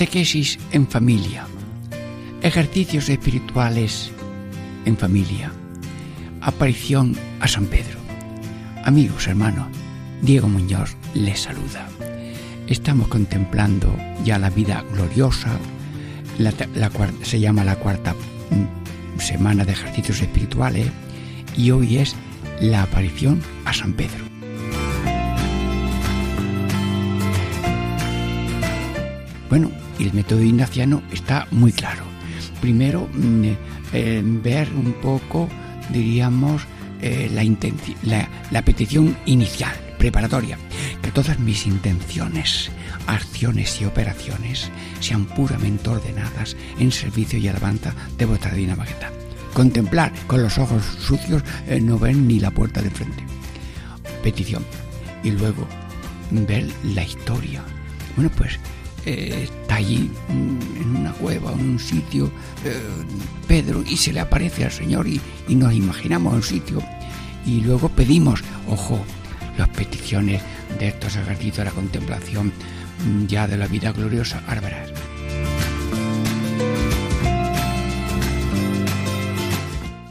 Catequesis en familia. Ejercicios espirituales en familia. Aparición a San Pedro. Amigos, hermanos, Diego Muñoz les saluda. Estamos contemplando ya la vida gloriosa, se llama la cuarta mm, semana de ejercicios espirituales y hoy es la aparición a San Pedro. Bueno, el método ignaciano está muy claro. Primero, mm, eh, ver un poco, diríamos, eh, la, la petición inicial, preparatoria, que todas mis intenciones, acciones y operaciones sean puramente ordenadas en servicio y alabanza de vuestra divina majestad. Contemplar con los ojos sucios eh, no ven ni la puerta de frente. Petición. Y luego ver la historia. Bueno, pues eh, está allí mm, en una cueva, en un sitio, eh, Pedro, y se le aparece al Señor y, nos imaginamos un sitio. Y luego pedimos, ojo, las peticiones de estos ejercicios de la contemplación mm, ya de la vida gloriosa, ahora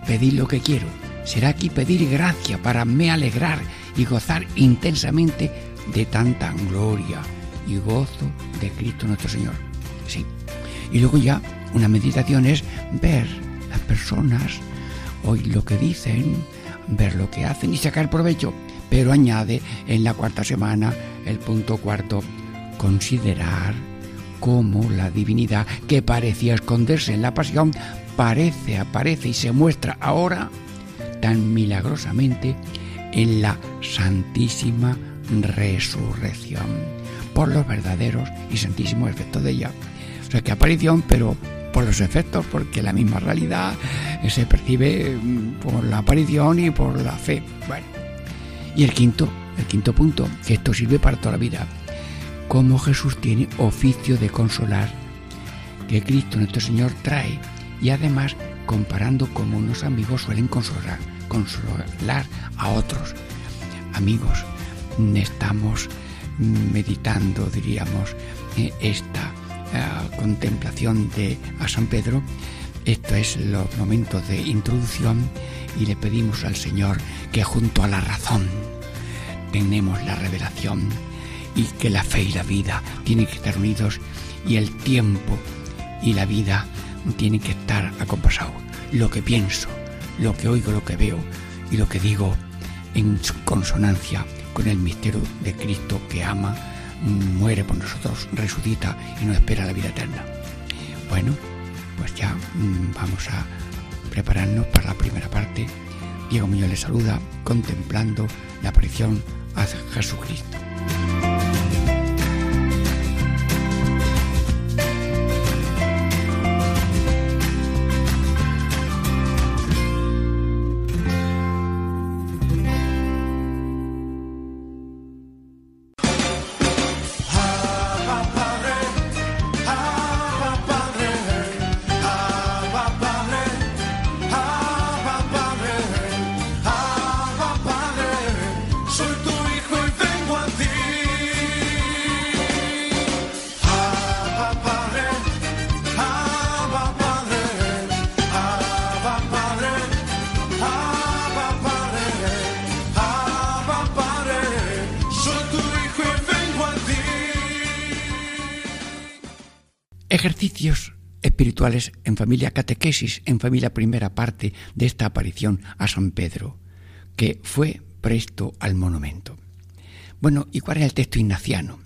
Pedir lo que quiero. Será aquí pedir gracia para me alegrar y gozar intensamente de tanta gloria y gozo de Cristo nuestro Señor. Sí. Y luego ya una meditación es ver las personas, oír lo que dicen, ver lo que hacen y sacar provecho. Pero añade en la cuarta semana el punto cuarto, considerar cómo la divinidad que parecía esconderse en la pasión parece, aparece y se muestra ahora tan milagrosamente en la santísima resurrección por los verdaderos y santísimos efectos de ella. O sea, que aparición, pero por los efectos, porque la misma realidad se percibe mm, por la aparición y por la fe. Bueno, y el quinto, el quinto punto, que esto sirve para toda la vida, cómo Jesús tiene oficio de consolar, que Cristo nuestro Señor trae, y además comparando cómo unos amigos suelen consolar, consolar a otros. Amigos, estamos meditando, diríamos, eh, esta eh, contemplación de a San Pedro. Esto es los momentos de introducción y le pedimos al Señor que junto a la razón tenemos la revelación y que la fe y la vida tienen que estar unidos y el tiempo y la vida tienen que estar acompasados. Lo que pienso, lo que oigo, lo que veo y lo que digo en consonancia con el misterio de Cristo que ama, muere por nosotros, resucita y nos espera la vida eterna. Bueno, pues ya mm, vamos a prepararnos para la primera parte. Diego Muñoz le saluda contemplando la aparición a Jesucristo. En familia, catequesis en familia, primera parte de esta aparición a San Pedro, que fue presto al monumento. Bueno, ¿y cuál era el texto ignaciano?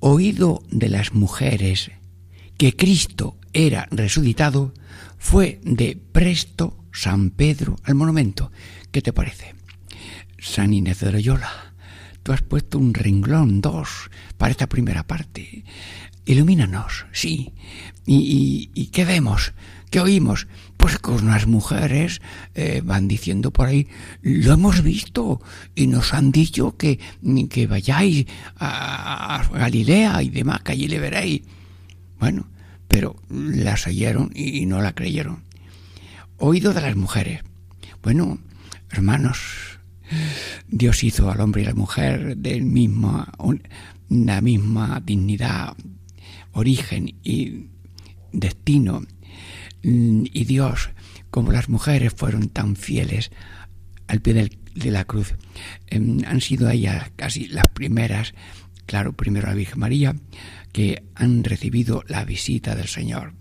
Oído de las mujeres que Cristo era resucitado, fue de presto San Pedro al monumento. ¿Qué te parece? San Inés de Loyola tú has puesto un renglón, dos, para esta primera parte. Ilumínanos, sí. ¿Y, qué vemos? ¿Qué oímos? Pues que unas mujeres eh, van diciendo por ahí, lo hemos visto y nos han dicho que, que vayáis a, a Galilea y demás, que allí le veréis. Bueno, pero las oyeron y no la creyeron. Oído de las mujeres. Bueno, hermanos, Dios hizo al hombre y a la mujer de misma, la misma dignidad, origen y destino. Y Dios, como las mujeres fueron tan fieles al pie de la cruz, em, han sido ellas casi las primeras, claro, primero la Virgen María, que han recibido la visita del Señor.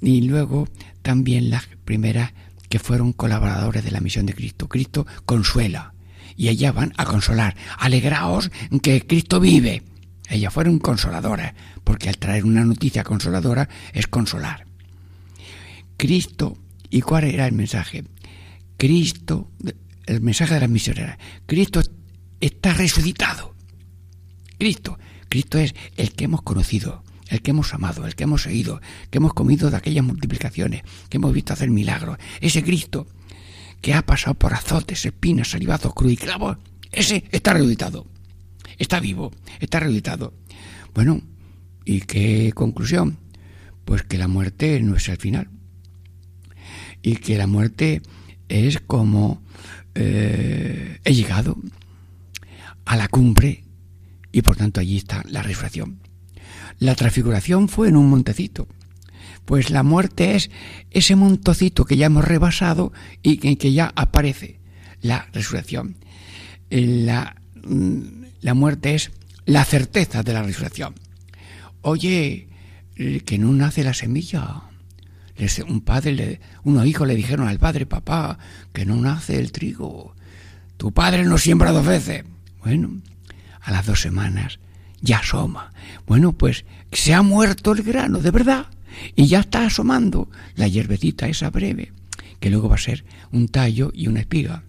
Y luego también las primeras que fueron colaboradores de la misión de Cristo. Cristo consuela y ellas van a consolar. Alegraos que Cristo vive. Ellas fueron consoladoras, porque al traer una noticia consoladora es consolar. Cristo, ¿y cuál era el mensaje? Cristo, el mensaje de la misionera. Cristo está resucitado. Cristo, Cristo es el que hemos conocido, el que hemos amado, el que hemos seguido, que hemos comido de aquellas multiplicaciones, que hemos visto hacer milagros. Ese Cristo que ha pasado por azotes, espinas, salivazos, cruz y clavos, ese está resucitado. Está vivo, está resucitado. Bueno, ¿y qué conclusión? Pues que la muerte no es el final. Y que la muerte es como eh, he llegado a la cumbre y por tanto allí está la resurrección. La transfiguración fue en un montecito. Pues la muerte es ese montocito que ya hemos rebasado y que, ya aparece. La resurrección. La, mm, la muerte es la certeza de la resurrección. Oye, que no nace la semilla. Un padre, unos hijos le dijeron al padre, papá, que no nace el trigo. Tu padre no siembra dos veces. Bueno, a las dos semanas ya asoma. Bueno, pues se ha muerto el grano, de verdad, y ya está asomando la hierbecita esa breve, que luego va a ser un tallo y una espiga.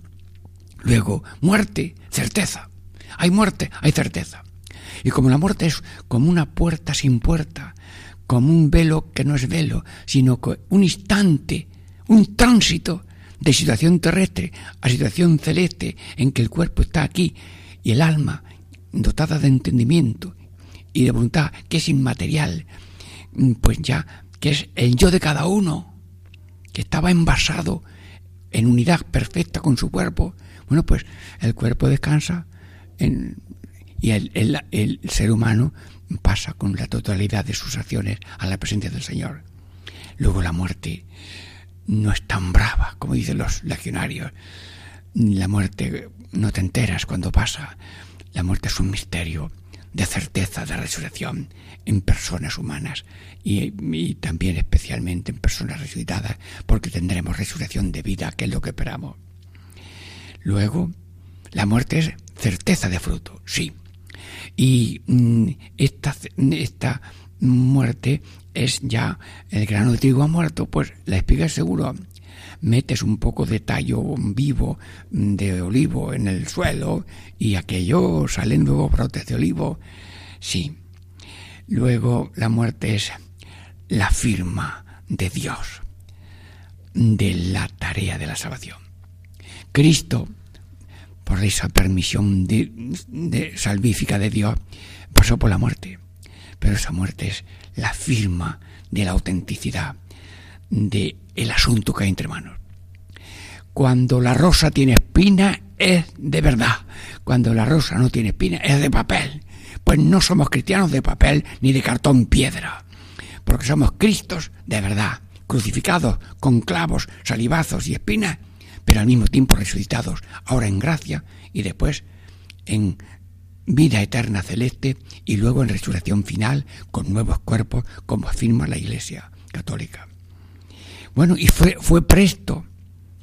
Luego, muerte, certeza. Hay muerte, hay certeza. Y como la muerte es como una puerta sin puerta, como un velo que no es velo, sino un instante, un tránsito de situación terrestre a situación celeste en que el cuerpo está aquí y el alma dotada de entendimiento y de voluntad, que es inmaterial, mm, pues ya, que es el yo de cada uno, que estaba envasado en unidad perfecta con su cuerpo, bueno, pues el cuerpo descansa y el, ser humano pasa con la totalidad de sus acciones a la presencia del Señor. Luego la muerte no es tan brava, como dicen los legionarios. La muerte no te enteras cuando pasa. La muerte es un misterio de certeza de resurrección en personas humanas y, también especialmente en personas resucitadas, porque tendremos resurrección de vida, que es lo que esperamos. Luego, la muerte es certeza de fruto, sí. Y mm, esta, esta muerte es ya el grano de trigo ha muerto, pues la espiga es seguro metes un poco de tallo vivo de olivo en el suelo y aquello salen luego brotes de olivo. Sí. Luego la muerte es la firma de Dios de la tarea de la salvación. Cristo, por esa permisión salvífica de Dios, pasó por la muerte. Pero esa muerte es la firma de la autenticidad de el asunto que hay entre manos. Cuando la rosa tiene espina es de verdad. Cuando la rosa no tiene espina es de papel. Pues no somos cristianos de papel ni de cartón piedra. Porque somos Cristos de verdad, crucificados con clavos, salivazos y espinas, pero al mismo tiempo resucitados, ahora en gracia y después en vida eterna celeste y luego en resurrección final con nuevos cuerpos, como afirma la Iglesia católica. Bueno, y fue, fue presto,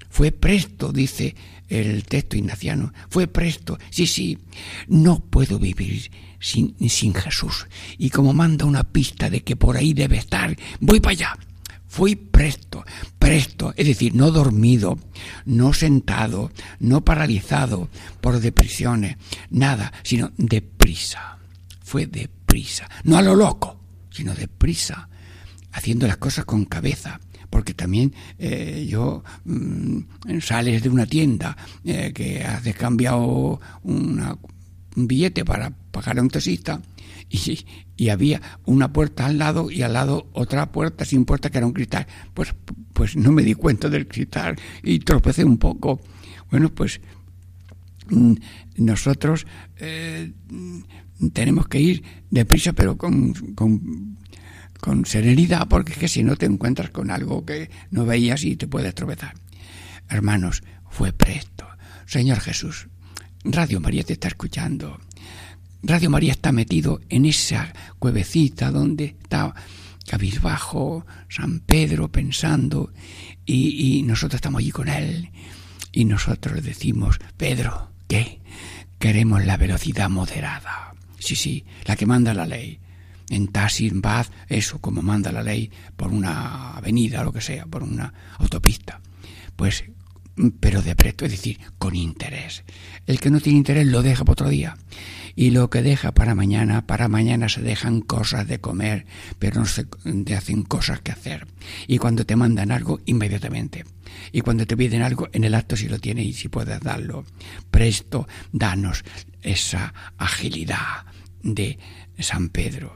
fue presto, dice el texto ignaciano, fue presto. Sí, sí, no puedo vivir sin, sin Jesús. Y como manda una pista de que por ahí debe estar, voy para allá. Fui presto, presto, es decir, no dormido, no sentado, no paralizado por depresiones, nada, sino deprisa. Fue deprisa, no a lo loco, sino deprisa, haciendo las cosas con cabeza, porque también eh, yo mm, sales de una tienda eh, que has cambiado un billete para pagar a un taxista y, y, había una puerta al lado y al lado otra puerta sin puerta que era un cristal. Pues, pues no me di cuenta del cristal y tropecé un poco. Bueno, pues mm, nosotros eh, tenemos que ir deprisa, pero con, con, con, serenidad, porque es que si no te encuentras con algo que no veías y te puedes tropezar. Hermanos, fue presto. Señor Jesús, Radio María te está escuchando. Radio María está metido en esa cuevecita donde está cabizbajo San Pedro pensando y, nosotros estamos allí con él y nosotros decimos, Pedro, ¿qué? Queremos la velocidad moderada. Sí, sí, la que manda la ley. En Tassin, Bath, eso como manda la ley por una avenida, lo que sea, por una autopista. Pues, pero de presto, es decir, con interés. El que no tiene interés lo deja para otro día y lo que deja para mañana, para mañana se dejan cosas de comer, pero no se hacen cosas que hacer. Y cuando te mandan algo, inmediatamente. Y cuando te piden algo, en el acto si lo tienes y si puedes darlo. Presto, danos esa agilidad de San Pedro.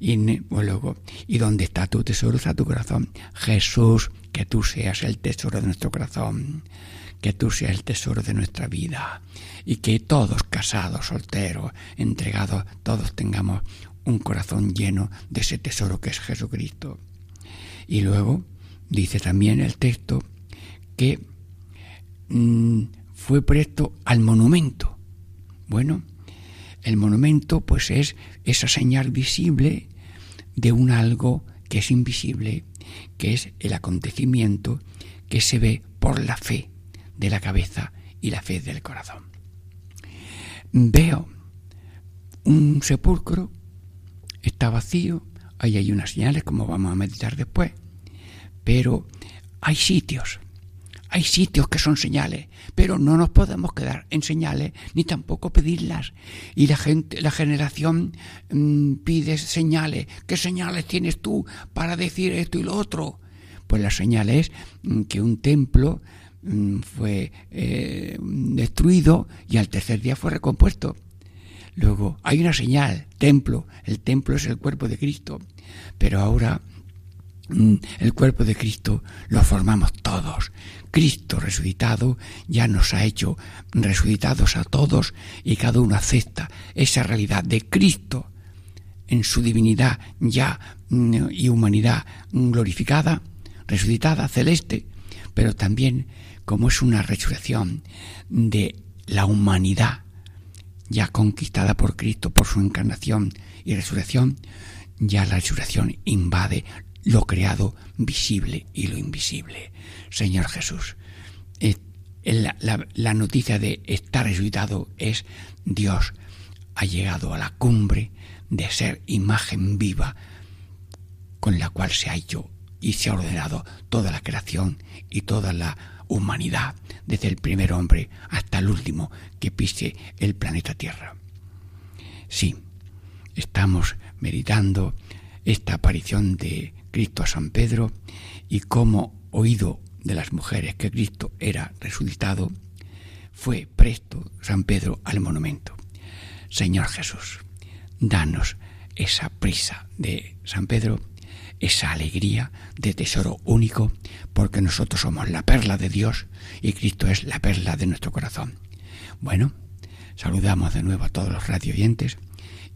Y luego, ¿y dónde está tu tesoro? Está tu corazón. Jesús, que tú seas el tesoro de nuestro corazón que tú seas el tesoro de nuestra vida y que todos casados, solteros, entregados, todos tengamos un corazón lleno de ese tesoro que es Jesucristo. Y luego dice también el texto que mm, fue presto al monumento. Bueno, el monumento pues es esa señal visible de un algo que es invisible, que es el acontecimiento que se ve por la fe de la cabeza y la fe del corazón. Veo un sepulcro, está vacío, ahí hay unas señales como vamos a meditar después, pero hay sitios, hay sitios que son señales, pero no nos podemos quedar en señales ni tampoco pedirlas. Y la gente, la generación mm, pide señales. ¿Qué señales tienes tú para decir esto y lo otro? Pues la señal es mm, que un templo Mm, fue eh, destruido y al tercer día fue recompuesto. Luego hay una señal, templo, el templo es el cuerpo de Cristo, pero ahora el cuerpo de Cristo lo formamos todos. Cristo resucitado ya nos ha hecho resucitados a todos y cada uno acepta esa realidad de Cristo en su divinidad ya mm, y humanidad glorificada, resucitada, celeste, pero también como es una resurrección de la humanidad ya conquistada por Cristo por su encarnación y resurrección, ya la resurrección invade lo creado visible y lo invisible. Señor Jesús, eh, la, noticia de estar resucitado es Dios ha llegado a la cumbre de ser imagen viva con la cual se ha hecho y se ha ordenado toda la creación y toda la humanidad, desde el primer hombre hasta el último que pise el planeta Tierra. Sí, estamos meditando esta aparición de Cristo a San Pedro y cómo oído de las mujeres que Cristo era resucitado, fue presto San Pedro al monumento. Señor Jesús, danos esa prisa de San Pedro esa alegría de tesoro único, porque nosotros somos la perla de Dios y Cristo es la perla de nuestro corazón. Bueno, saludamos de nuevo a todos los radio oyentes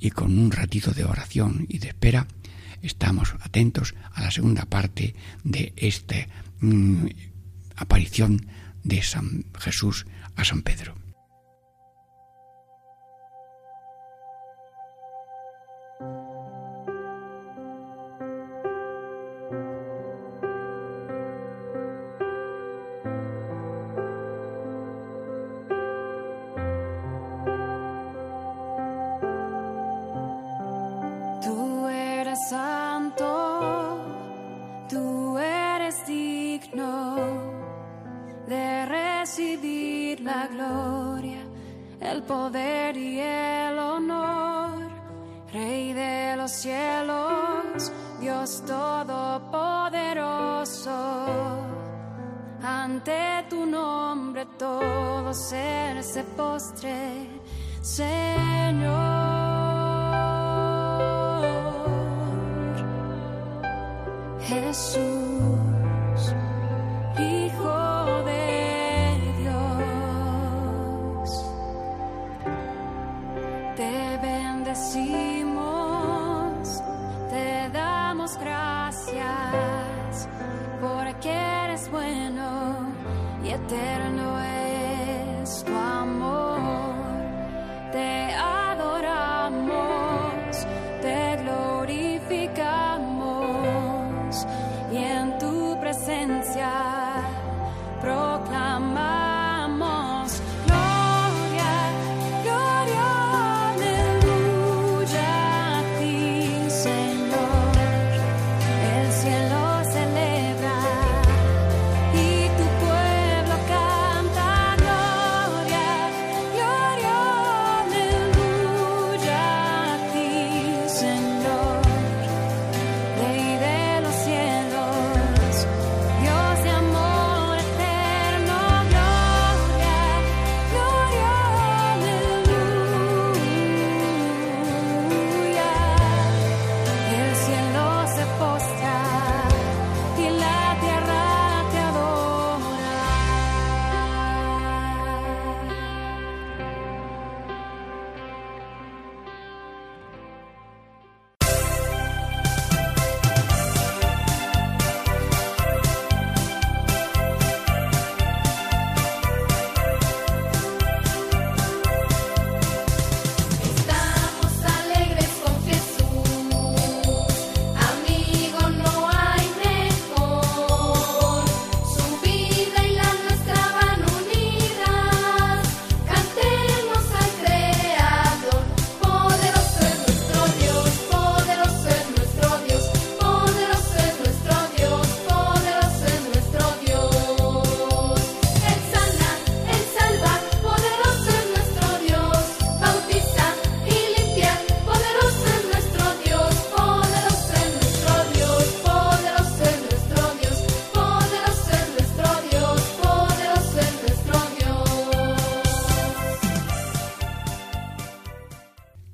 y con un ratito de oración y de espera estamos atentos a la segunda parte de esta mm, aparición de San Jesús a San Pedro. De los cielos, Dios todopoderoso. Ante tu nombre todo ser se postre, Señor. Jesús,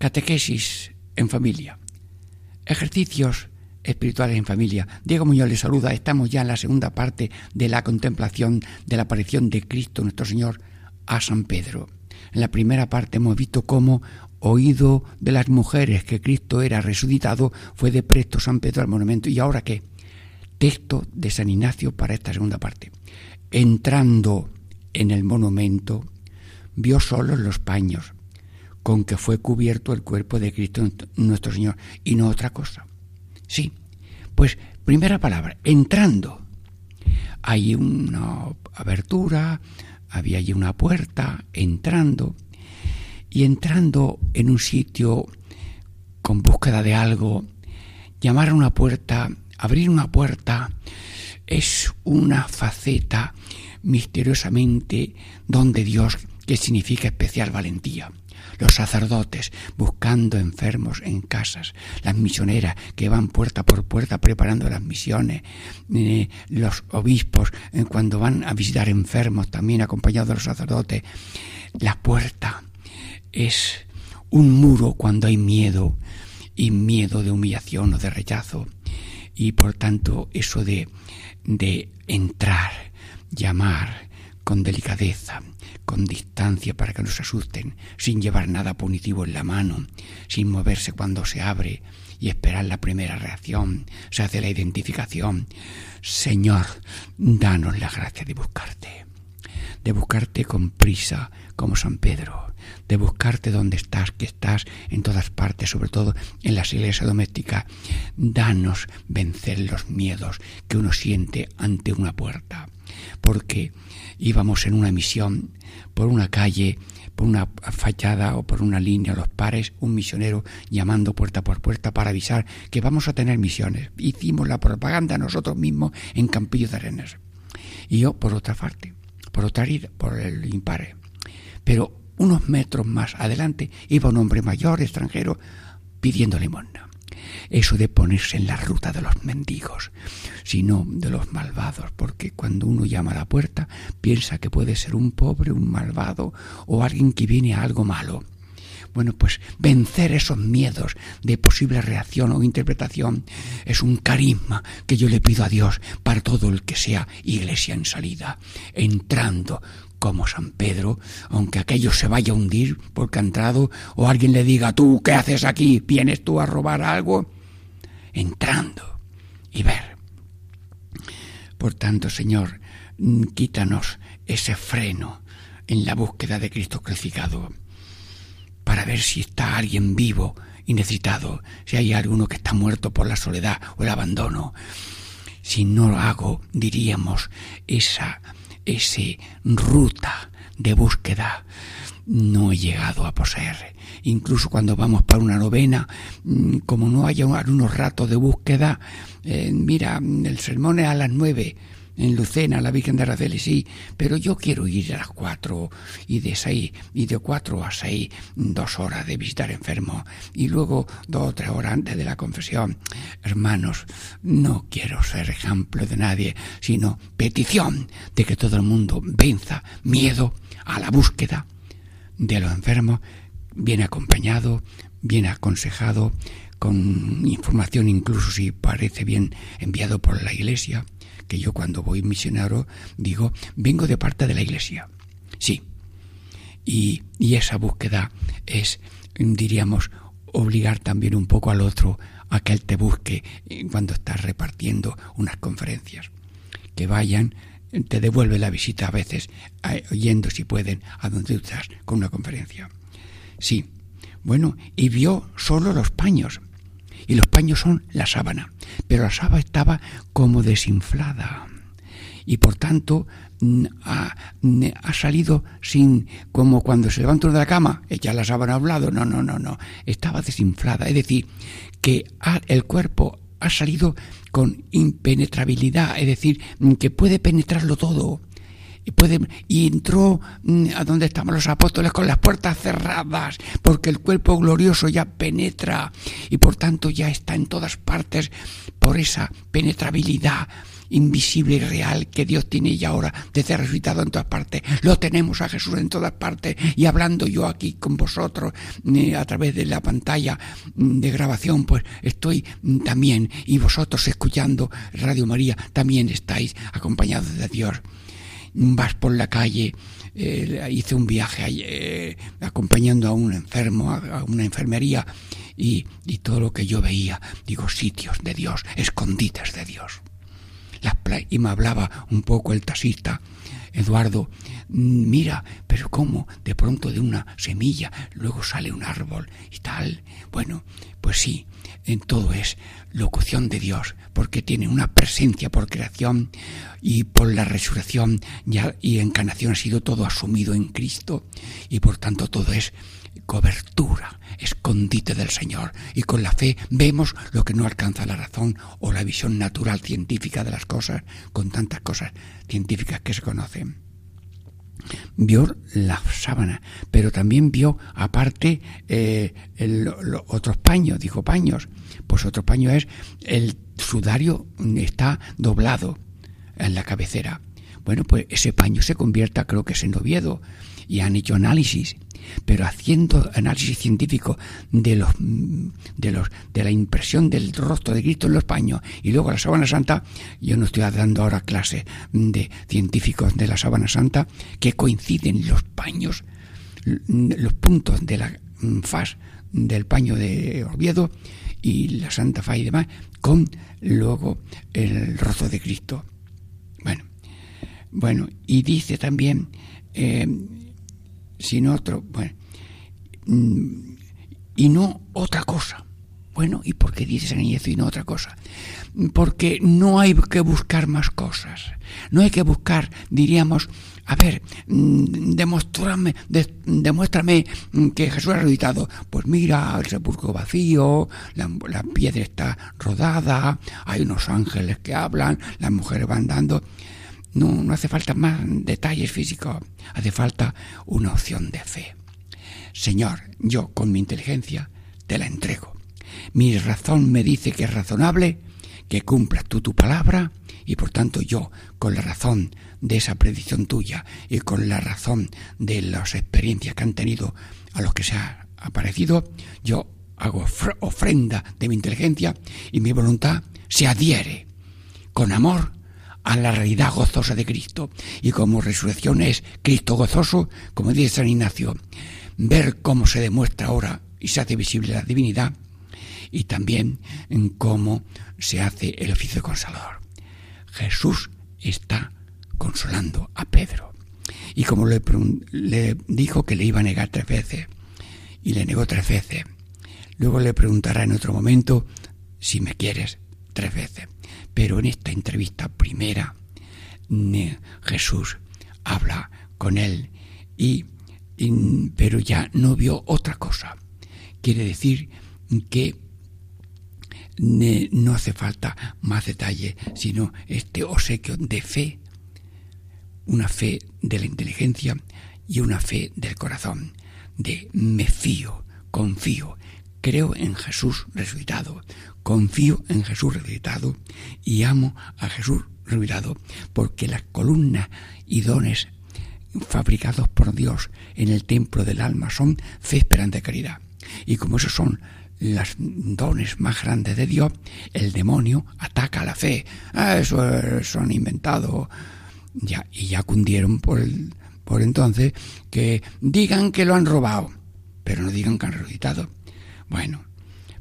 Catequesis en familia. Ejercicios espirituales en familia. Diego Muñoz les saluda. Estamos ya en la segunda parte de la contemplación de la aparición de Cristo nuestro Señor a San Pedro. En la primera parte hemos visto cómo, oído de las mujeres que Cristo era resucitado, fue de presto San Pedro al monumento. ¿Y ahora qué? Texto de San Ignacio para esta segunda parte. Entrando en el monumento, vio solos los paños con que fue cubierto el cuerpo de Cristo nuestro Señor y no otra cosa. Sí, pues primera palabra, entrando. Hay una abertura, había allí una puerta, entrando, y entrando en un sitio con búsqueda de algo, llamar a una puerta, abrir una puerta, es una faceta misteriosamente don de Dios que significa especial valentía los sacerdotes buscando enfermos en casas, las misioneras que van puerta por puerta preparando las misiones, eh, los obispos eh, cuando van a visitar enfermos también acompañados de los sacerdotes. La puerta es un muro cuando hay miedo y miedo de humillación o de rechazo y por tanto eso de, de entrar, llamar con delicadeza, con distancia para que no se asusten, sin llevar nada punitivo en la mano, sin moverse cuando se abre y esperar la primera reacción, se hace la identificación. Señor, danos la gracia de buscarte, de buscarte con prisa como San Pedro, de buscarte donde estás, que estás en todas partes, sobre todo en las iglesias domésticas. Danos vencer los miedos que uno siente ante una puerta, porque íbamos en una misión por una calle, por una fachada o por una línea, los pares, un misionero llamando puerta por puerta para avisar que vamos a tener misiones. Hicimos la propaganda nosotros mismos en Campillo de Arenas. Y yo por otra parte, por otra ida, por el impare. Pero unos metros más adelante iba un hombre mayor, extranjero, pidiendo limosna. Eso de ponerse en la ruta de los mendigos, sino de los malvados, porque cuando uno llama a la puerta piensa que puede ser un pobre, un malvado o alguien que viene a algo malo. Bueno, pues vencer esos miedos de posible reacción o interpretación es un carisma que yo le pido a Dios para todo el que sea iglesia en salida, entrando como San Pedro, aunque aquello se vaya a hundir porque ha entrado, o alguien le diga, tú, ¿qué haces aquí? ¿Vienes tú a robar algo? Entrando y ver. Por tanto, Señor, mm, quítanos ese freno en la búsqueda de Cristo crucificado para ver si está alguien vivo y necesitado, si hay alguno que está muerto por la soledad o el abandono. Si no hago, diríamos, esa ese ruta de búsqueda, no he llegado a poseer. Incluso cuando vamos para una novena, mm, como no haya unos ratos de búsqueda, eh, mira, el sermón es a las nueve, en Lucena, la Virgen de Araceli, sí, pero yo quiero ir a las cuatro y de seis, y de cuatro a seis, dos horas de visitar enfermos, y luego dos o tres horas antes de la confesión. Hermanos, no quiero ser ejemplo de nadie, sino petición de que todo el mundo venza miedo a la búsqueda de los enfermos, bien acompañado, bien aconsejado, con información incluso si parece bien enviado por la Iglesia que yo cuando voy misionero digo, vengo de parte de la iglesia. Sí. Y, y esa búsqueda es, diríamos, obligar también un poco al otro a que él te busque cuando estás repartiendo unas conferencias. Que vayan, te devuelve la visita a veces, oyendo si pueden a donde estás con una conferencia. Sí. Bueno, y vio solo los paños y los paños son la sábana, pero la sábana estaba como desinflada. Y por tanto ha, ha, salido sin como cuando se levanta de la cama, echa la sábana a un lado, no, no, no, no, estaba desinflada, es decir, que el cuerpo ha salido con impenetrabilidad, es decir, que puede penetrarlo todo y, entró mm, a donde estaban los apóstoles con las puertas cerradas, porque el cuerpo glorioso ya penetra y por tanto ya está en todas partes por esa penetrabilidad invisible y real que Dios tiene ya ahora desde resucitado en todas partes. Lo tenemos a Jesús en todas partes y hablando yo aquí con vosotros eh, a través de la pantalla mm, de grabación, pues estoy mm, también y vosotros escuchando Radio María también estáis acompañados de Dios vas por la calle, eh, hice un viaje eh, acompañando a un enfermo, a, una enfermería, y, y, todo lo que yo veía, digo, sitios de Dios, escondites de Dios. Las y me hablaba un poco el taxista, Eduardo, mira, pero cómo de pronto de una semilla luego sale un árbol y tal. Bueno, pues sí, en todo es locución de Dios, porque tiene una presencia por creación y por la resurrección y encarnación ha sido todo asumido en Cristo y por tanto todo es cobertura, escondite del Señor. Y con la fe vemos lo que no alcanza la razón o la visión natural científica de las cosas, con tantas cosas científicas que se conocen vio la sábana, pero también vio aparte eh, el, otros paños, dijo paños, pues otro paño es el sudario está doblado en la cabecera. Bueno, pues ese paño se convierta, creo que es en Oviedo, y han hecho análisis pero haciendo análisis científico de los de los de la impresión del rostro de Cristo en los paños y luego la sábana santa, yo no estoy dando ahora clase de científicos de la sábana santa que coinciden los paños, los puntos de la faz del paño de Oviedo y la Santa Fa y demás con luego el rostro de Cristo. Bueno, bueno, y dice también eh, sin otro, bueno, mm, y no otra cosa. Bueno, ¿y por qué dice San Ignacio y no otra cosa? Porque no hay que buscar más cosas. No hay que buscar, diríamos, a ver, mm, demuéstrame, de, demuéstrame que Jesús ha resucitado. Pues mira, el sepulcro vacío, la, la, piedra está rodada, hay unos ángeles que hablan, las mujeres van dando. No, no hace falta más detalles físicos, hace falta una opción de fe. Señor, yo con mi inteligencia te la entrego. Mi razón me dice que es razonable, que cumplas tú tu palabra, y por tanto yo, con la razón de esa predicción tuya y con la razón de las experiencias que han tenido a los que se ha aparecido, yo hago ofrenda de mi inteligencia y mi voluntad se adhiere con amor a la realidad gozosa de Cristo. Y como resurrección es Cristo gozoso, como dice San Ignacio, ver cómo se demuestra ahora y se hace visible la divinidad, y también en cómo se hace el oficio consolador. Jesús está consolando a Pedro. Y como le, le, dijo que le iba a negar tres veces, y le negó tres veces, luego le preguntará en otro momento si me quieres tres veces. Pero en esta entrevista primera, Jesús habla con él y, pero ya no vio otra cosa. Quiere decir que no hace falta más detalle, sino este obsequio de fe, una fe de la inteligencia y una fe del corazón, de me fío, confío, creo en Jesús resucitado, confío en Jesús resucitado y amo a Jesús resucitado, porque las columnas y dones fabricados por Dios en el templo del alma son fe, esperanza y caridad. Y como esos son los dones más grandes de Dios, el demonio ataca la fe. Ah, eso, eso han inventado. Ya, y ya cundieron por, por entonces que digan que lo han robado, pero no digan que han resucitado. Bueno,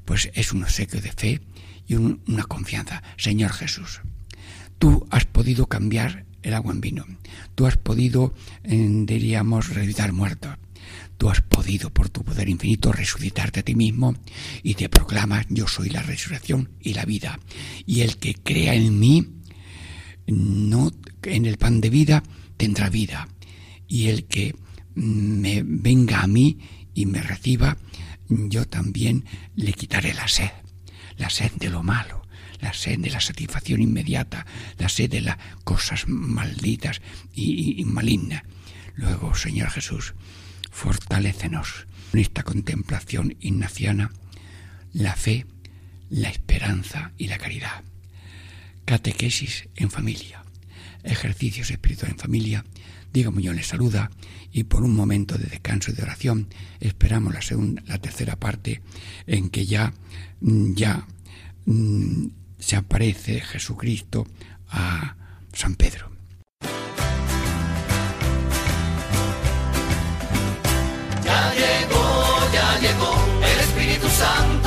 pues es un obsequio de fe y un, una confianza. Señor Jesús, tú has podido cambiar el agua en vino. Tú has podido, diríamos, resucitar muertos. Tú has podido, por tu poder infinito, resucitarte a ti mismo y te proclamas, yo soy la resurrección y la vida. Y el que crea en mí, no en el pan de vida, tendrá vida. Y el que me venga a mí y me reciba, yo también le quitaré la sed, la sed de lo malo, la sed de la satisfacción inmediata, la sed de las cosas malditas y, y malignas. Luego, Señor Jesús, fortalécenos en esta contemplación ignaciana la fe, la esperanza y la caridad. Catequesis en familia, ejercicios espirituales en familia. Diego Muñoz les saluda y por un momento de descanso y de oración esperamos la segunda, la tercera parte en que ya, ya mm, se aparece Jesucristo a San Pedro. Ya llegó, ya llegó, el Espíritu Santo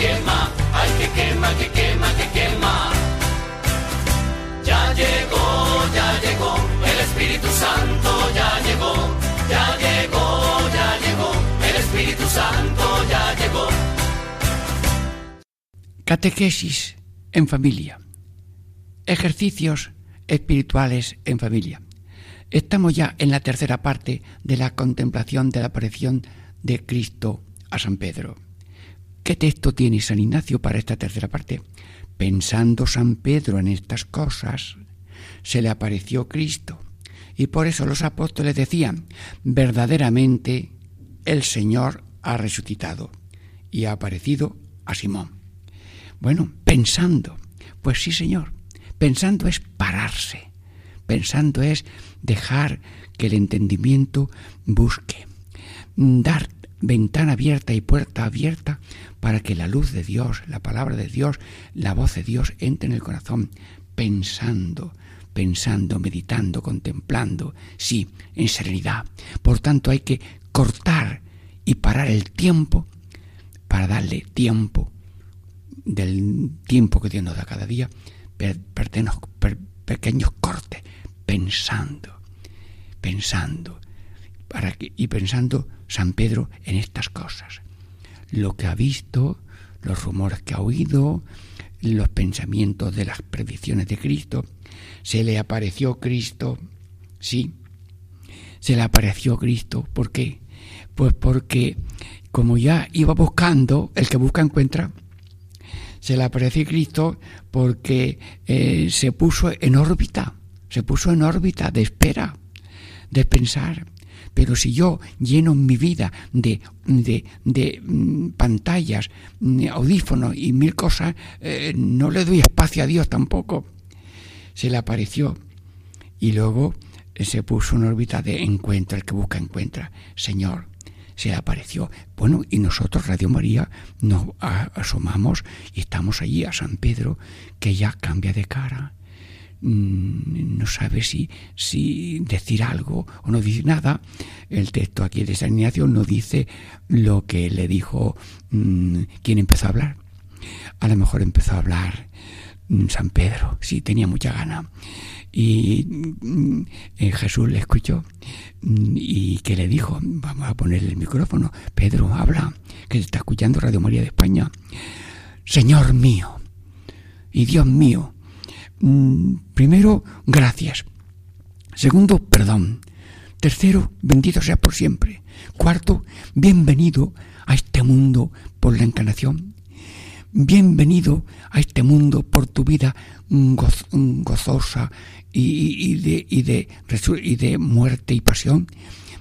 quema, que quema, ay que quema, que quema, que quema. Ya llegó, ya llegó, el Espíritu Santo ya llegó, ya llegó, ya llegó, el Espíritu Santo ya llegó. Catequesis en familia. Ejercicios espirituales en familia. Estamos ya en la tercera parte de la contemplación de la aparición de Cristo a San Pedro. ¿Qué texto tiene San Ignacio para esta tercera parte? Pensando San Pedro en estas cosas, se le apareció Cristo. Y por eso los apóstoles decían, verdaderamente el Señor ha resucitado y ha aparecido a Simón. Bueno, pensando, pues sí, Señor, pensando es pararse, pensando es dejar que el entendimiento busque, dar ventana abierta y puerta abierta para que la luz de Dios, la palabra de Dios, la voz de Dios entre en el corazón, pensando, pensando, meditando, contemplando, sí, en serenidad. Por tanto, hay que cortar y parar el tiempo para darle tiempo del tiempo que Dios nos da cada día, per- pequeños cortes, pensando, pensando, para que, y pensando San Pedro en estas cosas. Lo que ha visto, los rumores que ha oído, los pensamientos de las predicciones de Cristo. Se le apareció Cristo, sí, se le apareció Cristo. ¿Por qué? Pues porque como ya iba buscando, el que busca encuentra, se le apareció Cristo porque eh, se puso en órbita, se puso en órbita de espera, de pensar. Pero si yo lleno mi vida de, de, de mm, pantallas, mm, audífonos y mil cosas, eh, no le doy espacio a Dios tampoco. Se le apareció y luego eh, se puso en órbita de encuentro, el que busca encuentra. Señor, se le apareció. Bueno, y nosotros, Radio María, nos asomamos y estamos allí a San Pedro, que ya cambia de cara. Mm, No sabe si, si decir algo o no decir nada. El texto aquí de San Ignacio no dice lo que le dijo mm, quien empezó a hablar. A lo mejor empezó a hablar mm, San Pedro, sí, tenía mucha gana. Y mm, eh, Jesús le escuchó y que le dijo, vamos a ponerle el micrófono, Pedro, habla, que está escuchando Radio María de España. Señor mío y Dios mío, primero, gracias. Segundo, perdón. Tercero, bendito sea por siempre. Cuarto, bienvenido a este mundo por la encarnación. Bienvenido a este mundo por tu vida mm, goz- mm, gozosa y, de, y, de, y de muerte y pasión.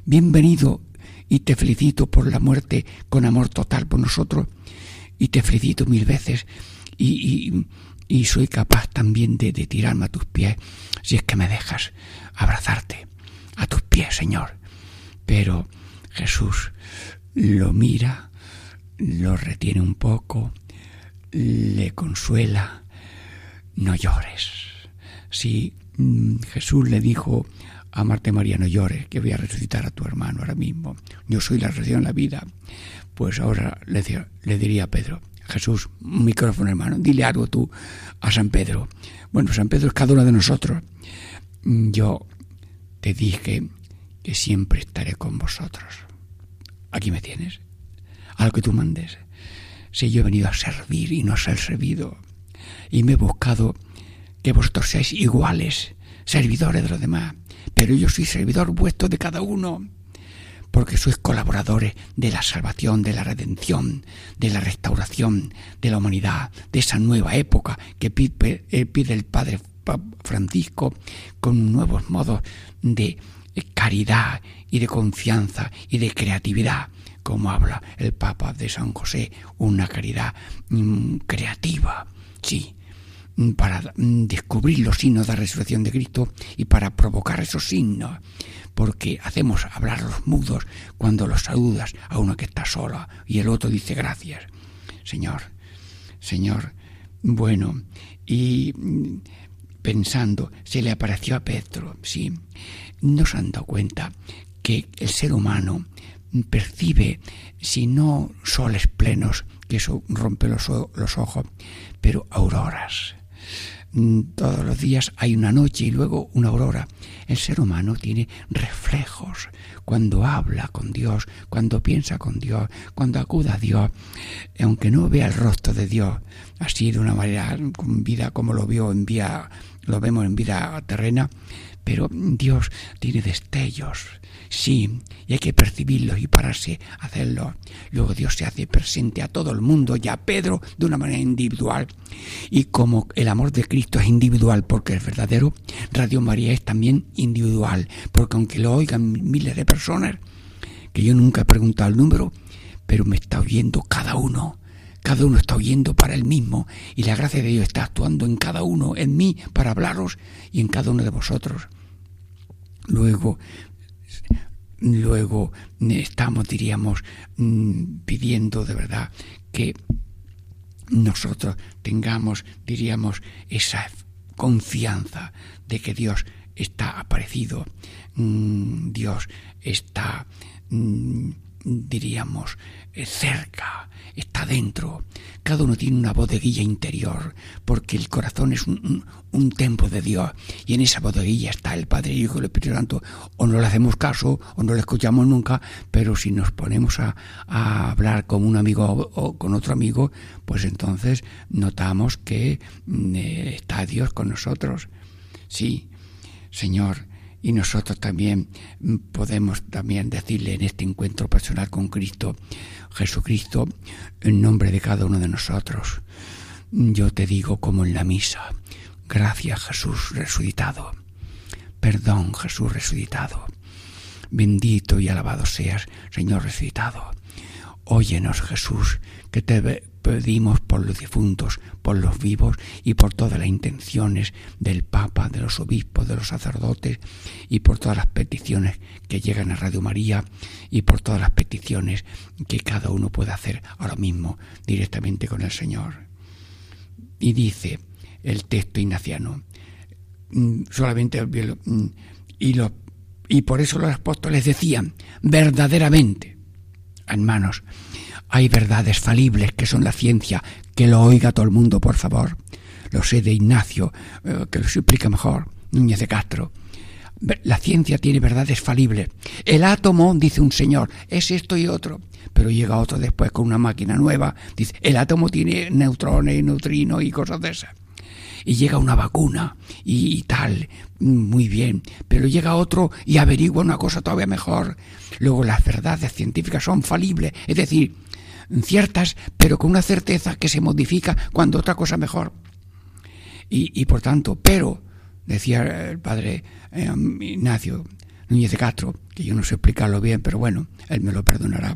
Bienvenido y te felicito por la muerte con amor total por nosotros. Y te felicito mil veces. Y- y soy capaz también de, tirarme a tus pies si es que me dejas abrazarte a tus pies, Señor. Pero Jesús lo mira, lo retiene un poco, le consuela, no llores. Si mm, Jesús le dijo a Marta María, no llores, que voy a resucitar a tu hermano ahora mismo, yo soy la resurrección la vida, pues ahora le, le diría a Pedro, Jesús, micrófono hermano, dile algo tú a San Pedro. Bueno, San Pedro es cada uno de nosotros. Yo te dije que siempre estaré con vosotros. Aquí me tienes. A lo que tú mandes. Si yo he venido a servir y no a ser servido. Y me he buscado que vosotros seáis iguales, servidores de los demás. Pero yo soy servidor vuestro de cada uno. Porque sois colaboradores de la salvación, de la redención, de la restauración de la humanidad, de esa nueva época que pide, eh, pide el Padre Pa- Francisco con nuevos modos de caridad y de confianza y de creatividad, como habla el Papa de San José, una caridad mm, creativa, sí, para mm, descubrir los signos de la resurrección de Cristo y para provocar esos signos, porque hacemos hablar los mudos cuando los saludas a uno que está solo y el otro dice gracias, Señor, Señor, bueno, y mm, pensando, se le apareció a Pedro, sí, no se han dado cuenta que el ser humano percibe, si no soles plenos, que eso rompe los ojos, pero auroras. Mm, Todos los días hay una noche y luego una aurora. El ser humano tiene reflejos cuando habla con Dios, cuando piensa con Dios, cuando acuda a Dios, aunque no vea el rostro de Dios así de una manera con vida como lo vio en vida, lo vemos en vida terrena, pero Dios tiene destellos, sí, y hay que percibirlos y pararse a hacerlos. Luego Dios se hace presente a todo el mundo y a Pedro de una manera individual. Y como el amor de Cristo es individual porque es verdadero, Radio María es también individual, porque aunque lo oigan miles de personas, que yo nunca he preguntado el número, pero me está oyendo cada uno. Cada uno está oyendo para el mismo y la gracia de Dios está actuando en cada uno, en mí, para hablaros y en cada uno de vosotros. Luego, luego estamos, diríamos, mm, pidiendo de verdad que nosotros tengamos, diríamos, esa confianza de que Dios está aparecido, mm, Dios está, mm, diríamos, eh, cerca, está dentro. Cada uno tiene una bodeguilla interior, porque el corazón es un, un- templo de Dios, y en esa bodeguilla está el Padre, el Hijo y el Espíritu Santo. O no le hacemos caso, o no le escuchamos nunca, pero si nos ponemos a, hablar con un amigo o, o con otro amigo, pues entonces notamos que mm, eh, está Dios con nosotros. Sí, Señor, y nosotros también podemos también decirle en este encuentro personal con Cristo, Jesucristo, en nombre de cada uno de nosotros, yo te digo como en la misa, gracias Jesús resucitado, perdón Jesús resucitado, bendito y alabado seas, Señor resucitado. Óyenos, Jesús, que te pedimos por los difuntos, por los vivos y por todas las intenciones del Papa, de los obispos, de los sacerdotes y por todas las peticiones que llegan a Radio María y por todas las peticiones que cada uno puede hacer ahora mismo directamente con el Señor. Y dice el texto ignaciano, mm, solamente mm, y, lo, y por eso los apóstoles decían verdaderamente hermanos hay verdades falibles que son la ciencia. Que lo oiga todo el mundo por favor. Lo sé de Ignacio eh, que lo explica mejor. Núñez de Castro. La ciencia tiene verdades falibles. El átomo dice un señor es esto y otro. Pero llega otro después con una máquina nueva. Dice el átomo tiene neutrones y neutrinos y cosas de esas y llega una vacuna y, tal, muy bien, pero llega otro y averigua una cosa todavía mejor. Luego las verdades científicas son falibles, es decir, ciertas, pero con una certeza que se modifica cuando otra cosa mejor. Y, por tanto, pero, decía el padre eh, Ignacio Núñez de Castro, que yo no sé explicarlo bien, pero bueno, él me lo perdonará.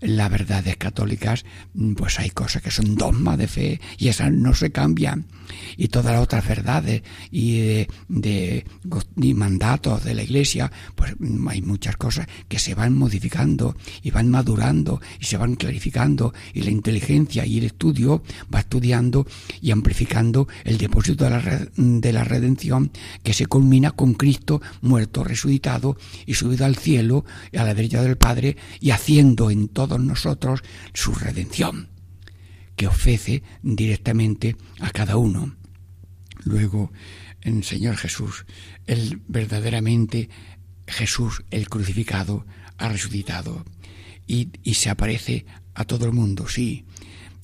Las verdades católicas, mm, pues hay cosas que son dogmas de fe y esas no se cambian. Y todas las otras verdades y de, mandatos de la Iglesia, pues mm, hay muchas cosas que se van modificando y van madurando y se van clarificando y la inteligencia y el estudio va estudiando y amplificando el depósito de la, re- de la redención que se culmina con Cristo muerto, resucitado y subido al cielo a la derecha del Padre y haciendo en todos nosotros su redención que ofrece directamente a cada uno. Luego, en Señor Jesús, el verdaderamente Jesús, el crucificado, ha resucitado y, y se aparece a todo el mundo, sí.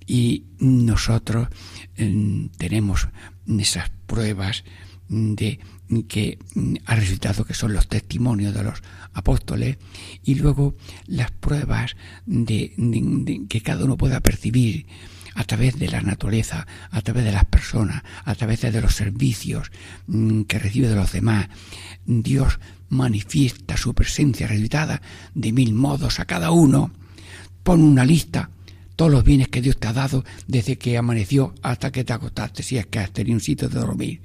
Y nosotros mm, tenemos esas pruebas de que mm, ha resucitado, que son los testimonios de los apóstoles, y luego las pruebas de que cada uno pueda percibir a través de la naturaleza, a través de las personas, a través de los servicios mm, que recibe de los demás. Dios manifiesta su presencia resucitada de mil modos a cada uno. Pon una lista, todos los bienes que Dios te ha dado desde que amaneció hasta que te acostaste, si es que has tenido un sitio de dormir.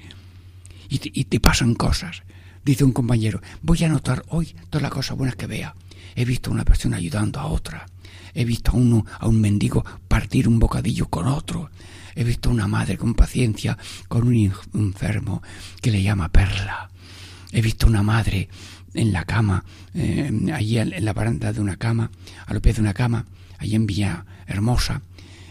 Y te, pasan cosas. Dice un compañero, voy a anotar hoy todas las cosas buenas que vea. He visto a una persona ayudando a otra. He visto a uno, a un mendigo partir un bocadillo con otro. He visto a una madre con paciencia con un enfermo que le llama Perla. He visto a una madre en la cama, eh, allí en la baranda de una cama, a los pies de una cama, allí en Villa Hermosa,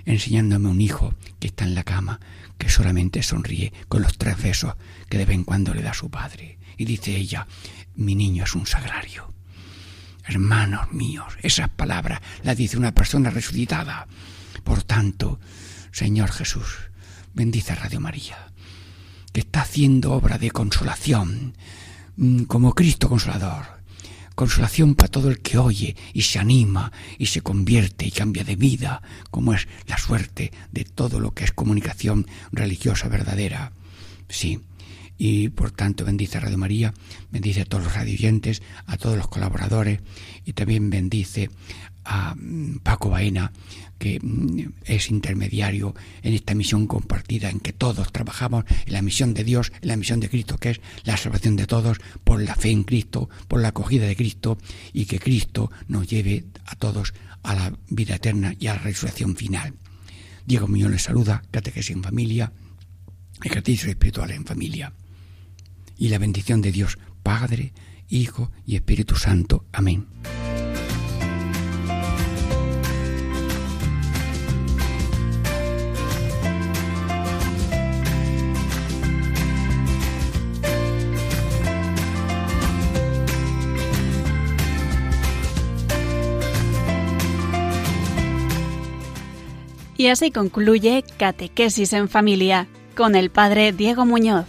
enseñándome a un hijo que está en la cama, que solamente sonríe con los tres besos que de vez en cuando le da su padre. Y dice ella, mi niño es un sagrario. Hermanos míos, esas palabras las dice una persona resucitada. Por tanto, Señor Jesús, bendice Radio María, que está haciendo obra de consolación, mm, como Cristo Consolador. Consolación para todo el que oye y se anima y se convierte y cambia de vida, como es la suerte de todo lo que es comunicación religiosa verdadera. Sí, y por tanto bendice a Radio María, bendice a todos los radioyentes, a todos los colaboradores y también bendice a mm, Paco Baena, que mm, es intermediario en esta misión compartida en que todos trabajamos en la misión de Dios, en la misión de Cristo, que es la salvación de todos por la fe en Cristo, por la acogida de Cristo y que Cristo nos lleve a todos a la vida eterna y a la resurrección final. Diego Muñoz les saluda, Catequesis en Familia, ejercicios espirituales en familia. Y la bendición de Dios, Padre, Hijo y Espíritu Santo. Amén. Y así concluye Catequesis en Familia con el Padre Diego Muñoz.